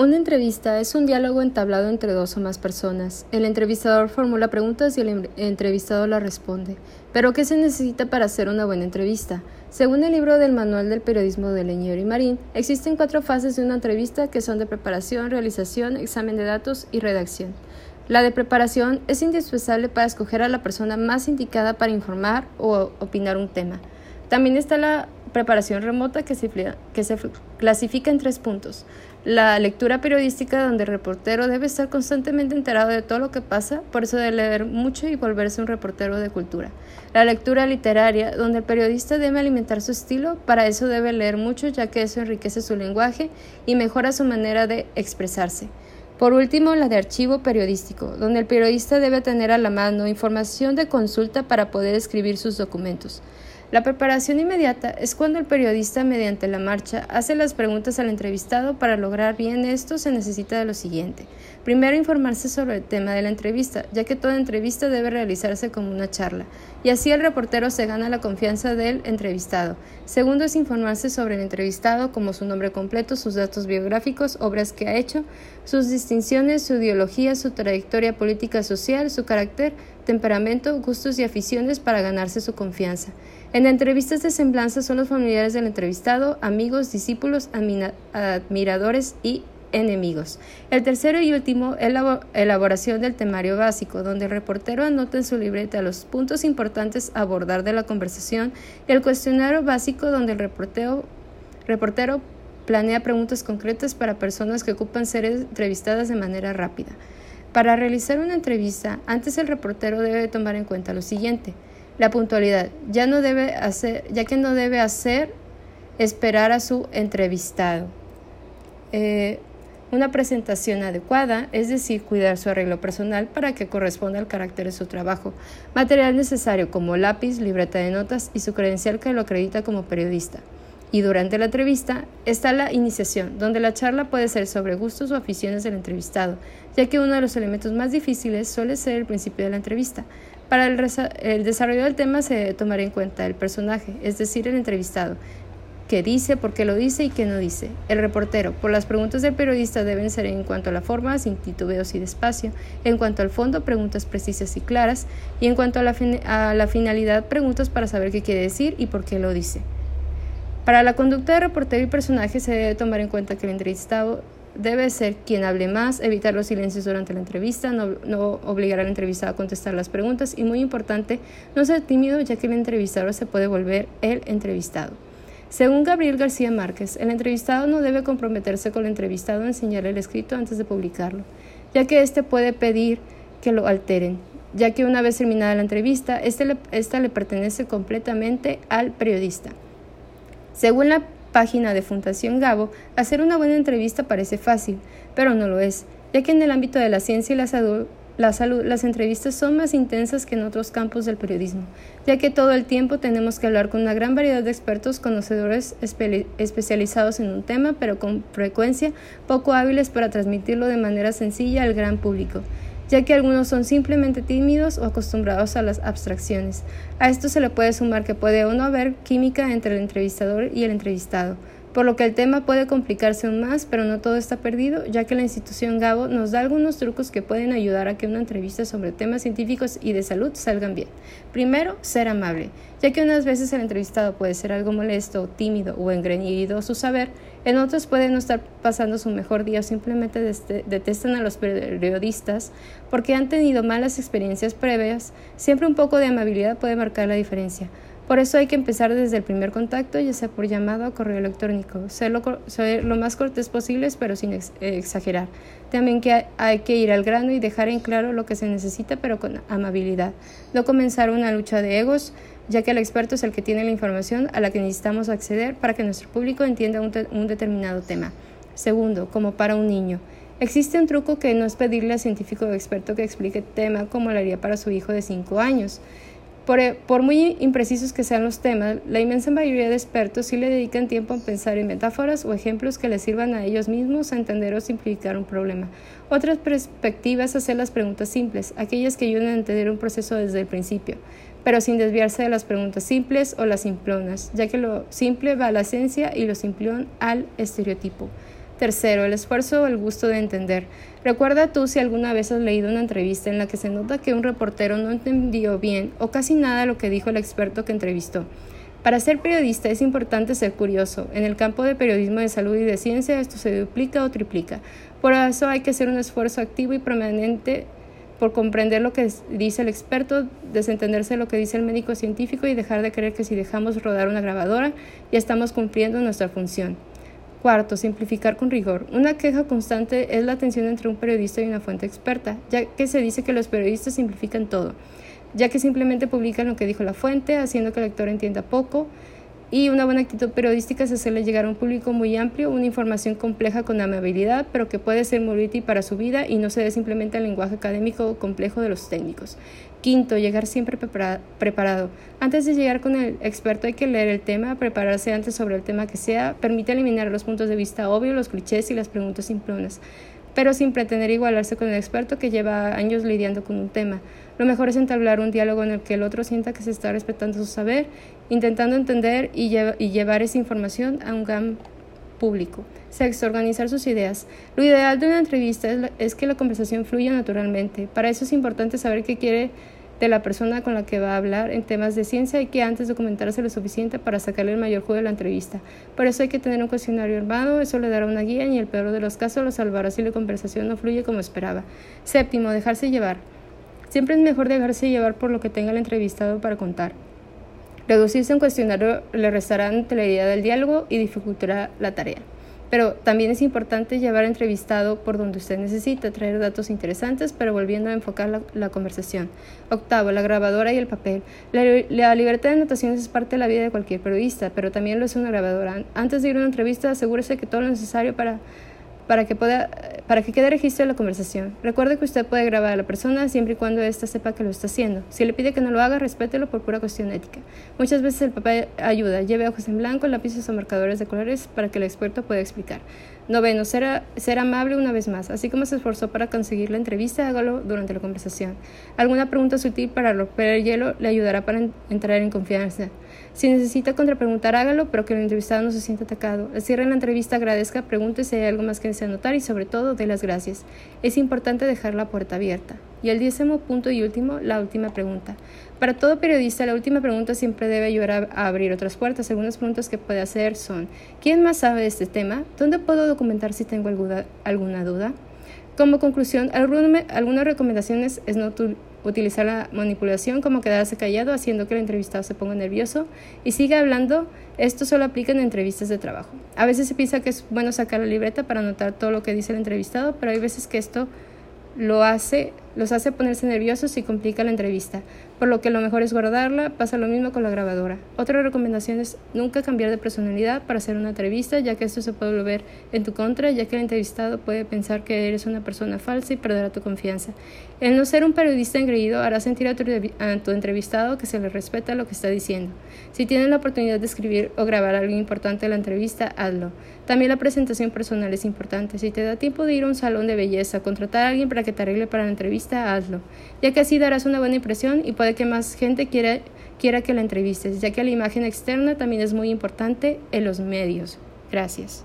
Una entrevista es un diálogo entablado entre dos o más personas. El entrevistador formula preguntas y el entrevistado las responde. Pero ¿qué se necesita para hacer una buena entrevista? Según el libro del Manual del Periodismo de Leñero y Marín, existen cuatro fases de una entrevista que son de preparación, realización, examen de datos y redacción. La de preparación es indispensable para escoger a la persona más indicada para informar o opinar un tema. También está la preparación remota que se clasifica en tres puntos. La lectura periodística donde el reportero debe estar constantemente enterado de todo lo que pasa, por eso debe leer mucho y volverse un reportero de cultura. La lectura literaria donde el periodista debe alimentar su estilo, para eso debe leer mucho ya que eso enriquece su lenguaje y mejora su manera de expresarse. Por último, la de archivo periodístico, donde el periodista debe tener a la mano información de consulta para poder escribir sus documentos. La preparación inmediata es cuando el periodista mediante la marcha hace las preguntas al entrevistado. Para lograr bien esto se necesita de lo siguiente. Primero, informarse sobre el tema de la entrevista, ya que toda entrevista debe realizarse como una charla, y así el reportero se gana la confianza del entrevistado. Segundo es informarse sobre el entrevistado, como su nombre completo, sus datos biográficos, obras que ha hecho, sus distinciones, su ideología, su trayectoria política social, su carácter, temperamento, gustos y aficiones para ganarse su confianza. En entrevistas de semblanza son los familiares del entrevistado, amigos, discípulos, admiradores y enemigos. El tercero y último es la elaboración del temario básico, donde el reportero anota en su libreta los puntos importantes a abordar de la conversación y el cuestionario básico, donde el reportero, reportero planea preguntas concretas para personas que ocupan ser entrevistadas de manera rápida. Para realizar una entrevista, antes el reportero debe tomar en cuenta lo siguiente: la puntualidad, ya, no debe hacer, ya que no debe hacer esperar a su entrevistado. Eh, una presentación adecuada, es decir, cuidar su arreglo personal para que corresponda al carácter de su trabajo, material necesario como lápiz, libreta de notas y su credencial que lo acredita como periodista. Y durante la entrevista está la iniciación, donde la charla puede ser sobre gustos o aficiones del entrevistado, ya que uno de los elementos más difíciles suele ser el principio de la entrevista. Para el, desarrollo del tema se debe tomar en cuenta el personaje, es decir, el entrevistado, qué dice, por qué lo dice y qué no dice. El reportero, por las preguntas del periodista deben ser en cuanto a la forma, sin titubeos y despacio, en cuanto al fondo, preguntas precisas y claras, y en cuanto a la, a la finalidad, preguntas para saber qué quiere decir y por qué lo dice. Para la conducta de reportero y personaje se debe tomar en cuenta que el entrevistado debe ser quien hable más, evitar los silencios durante la entrevista, no, no, obligar al entrevistado a contestar las preguntas y muy importante, no ser tímido ya que el entrevistador se puede volver el entrevistado. Según Gabriel García Márquez, el entrevistado no debe comprometerse con el entrevistado a enseñar el escrito antes de publicarlo, ya que éste puede pedir que lo alteren, ya que una vez terminada la entrevista, este le, esta le pertenece completamente al periodista. Según la página de Fundación Gabo, hacer una buena entrevista parece fácil, pero no lo es, ya que en el ámbito de la ciencia y la salud la salud, las entrevistas son más intensas que en otros campos del periodismo, ya que todo el tiempo tenemos que hablar con una gran variedad de expertos conocedores especializados en un tema, pero con frecuencia poco hábiles para transmitirlo de manera sencilla al gran público ya que algunos son simplemente tímidos o acostumbrados a las abstracciones. A esto se le puede sumar que puede o no haber química entre el entrevistador y el entrevistado, por lo que el tema puede complicarse aún más, pero no todo está perdido, ya que la institución Gabo nos da algunos trucos que pueden ayudar a que una entrevista sobre temas científicos y de salud salgan bien. Primero, ser amable, ya que unas veces el entrevistado puede ser algo molesto, tímido o engreído su saber, en otros puede no estar pasando su mejor día o simplemente detestan a los periodistas porque han tenido malas experiencias previas, siempre un poco de amabilidad puede marcar la diferencia. Por eso hay que empezar desde el primer contacto, ya sea por llamado o correo electrónico. Ser lo, más cortés posible, pero sin exagerar. También que hay, que ir al grano y dejar en claro lo que se necesita, pero con amabilidad. No comenzar una lucha de egos, ya que el experto es el que tiene la información a la que necesitamos acceder para que nuestro público entienda un, determinado tema. Segundo, como para un niño. Existe un truco que no es pedirle al científico o experto que explique tema como lo haría para su hijo de 5 años. Eh, por, muy imprecisos que sean los temas, la inmensa mayoría de expertos sí le dedican tiempo a pensar en metáforas o ejemplos que les sirvan a ellos mismos a entender o simplificar un problema. Otra perspectiva es hacer las preguntas simples, aquellas que ayudan a entender un proceso desde el principio, pero sin desviarse de las preguntas simples o las simplonas, ya que lo simple va a la esencia y lo simplón al estereotipo. Tercero, el esfuerzo o el gusto de entender. Recuerda tú si alguna vez has leído una entrevista en la que se nota que un reportero no entendió bien o casi nada lo que dijo el experto que entrevistó. Para ser periodista es importante ser curioso. En el campo de periodismo de salud y de ciencia esto se duplica o triplica. Por eso hay que hacer un esfuerzo activo y permanente por comprender lo que dice el experto, desentenderse de lo que dice el médico científico y dejar de creer que si dejamos rodar una grabadora ya estamos cumpliendo nuestra función. Cuarto, simplificar con rigor. Una queja constante es la tensión entre un periodista y una fuente experta, ya que se dice que los periodistas simplifican todo, ya que simplemente publican lo que dijo la fuente, haciendo que el lector entienda poco, y una buena actitud periodística es hacerle llegar a un público muy amplio una información compleja con amabilidad, pero que puede ser muy útil para su vida y no se dé simplemente al lenguaje académico complejo de los técnicos. Quinto, llegar siempre preparado. Antes de llegar con el experto hay que leer el tema, prepararse antes sobre el tema que sea, permite eliminar los puntos de vista obvios, los clichés y las preguntas simplonas pero sin pretender igualarse con el experto que lleva años lidiando con un tema. Lo mejor es entablar un diálogo en el que el otro sienta que se está respetando su saber, intentando entender y, llevar esa información a un gran público. Sexto, organizar sus ideas. Lo ideal de una entrevista es, es que la conversación fluya naturalmente. Para eso es importante saber qué quiere de la persona con la que va a hablar en temas de ciencia y que antes documentarse lo suficiente para sacarle el mayor juego de la entrevista. Por eso hay que tener un cuestionario armado, eso le dará una guía y en el peor de los casos lo salvará si la conversación no fluye como esperaba. Séptimo, dejarse llevar. Siempre es mejor dejarse llevar por lo que tenga el entrevistado para contar. Reducirse a un cuestionario le restará idea del diálogo y dificultará la tarea. Pero también es importante llevar entrevistado por donde usted necesita, traer datos interesantes, pero volviendo a enfocar la, conversación. Octavo, la grabadora y el papel. La, la, libertad de anotaciones es parte de la vida de cualquier periodista, pero también lo es una grabadora. Antes de ir a una entrevista, asegúrese que todo lo necesario para para que, pueda, para que quede registro de la conversación. Recuerde que usted puede grabar a la persona siempre y cuando ésta sepa que lo está haciendo. Si le pide que no lo haga, respételo por pura cuestión ética. Muchas veces el papel ayuda. Lleve ojos en blanco, lápices o marcadores de colores para que el experto pueda explicar. Noveno, ser, ser amable una vez más. Así como se esforzó para conseguir la entrevista, hágalo durante la conversación. Alguna pregunta sutil para romper el hielo le ayudará para entrar en confianza. Si necesita contrapreguntar, hágalo, pero que el entrevistado no se sienta atacado. Al cierre la entrevista, agradezca, pregunte si hay algo más que desea anotar y, sobre todo, dé las gracias. Es importante dejar la puerta abierta. Y el décimo punto y último, la última pregunta. Para todo periodista, la última pregunta siempre debe ayudar a, abrir otras puertas. Algunas preguntas que puede hacer son: ¿Quién más sabe de este tema? ¿Dónde puedo documentar si tengo alguna, alguna duda? Como conclusión, algunas recomendaciones es no utilizar la manipulación como quedarse callado haciendo que el entrevistado se ponga nervioso y siga hablando. Esto solo aplica en entrevistas de trabajo. A veces se piensa que es bueno sacar la libreta para anotar todo lo que dice el entrevistado, pero hay veces que esto lo hace, los hace ponerse nerviosos y complica la entrevista, por lo que lo mejor es guardarla, pasa lo mismo con la grabadora. Otra recomendación es nunca cambiar de personalidad para hacer una entrevista, ya que esto se puede volver en tu contra, ya que el entrevistado puede pensar que eres una persona falsa y perderá tu confianza. El no ser un periodista engreído hará sentir a tu, a tu entrevistado que se le respeta lo que está diciendo. Si tienes la oportunidad de escribir o grabar algo importante en la entrevista, hazlo. También la presentación personal es importante. Si te da tiempo de ir a un salón de belleza, contratar a alguien para que te arregle para la hazlo, ya que así darás una buena impresión y puede que más gente quiera, quiera que la entrevistes, ya que la imagen externa también es muy importante en los medios. Gracias.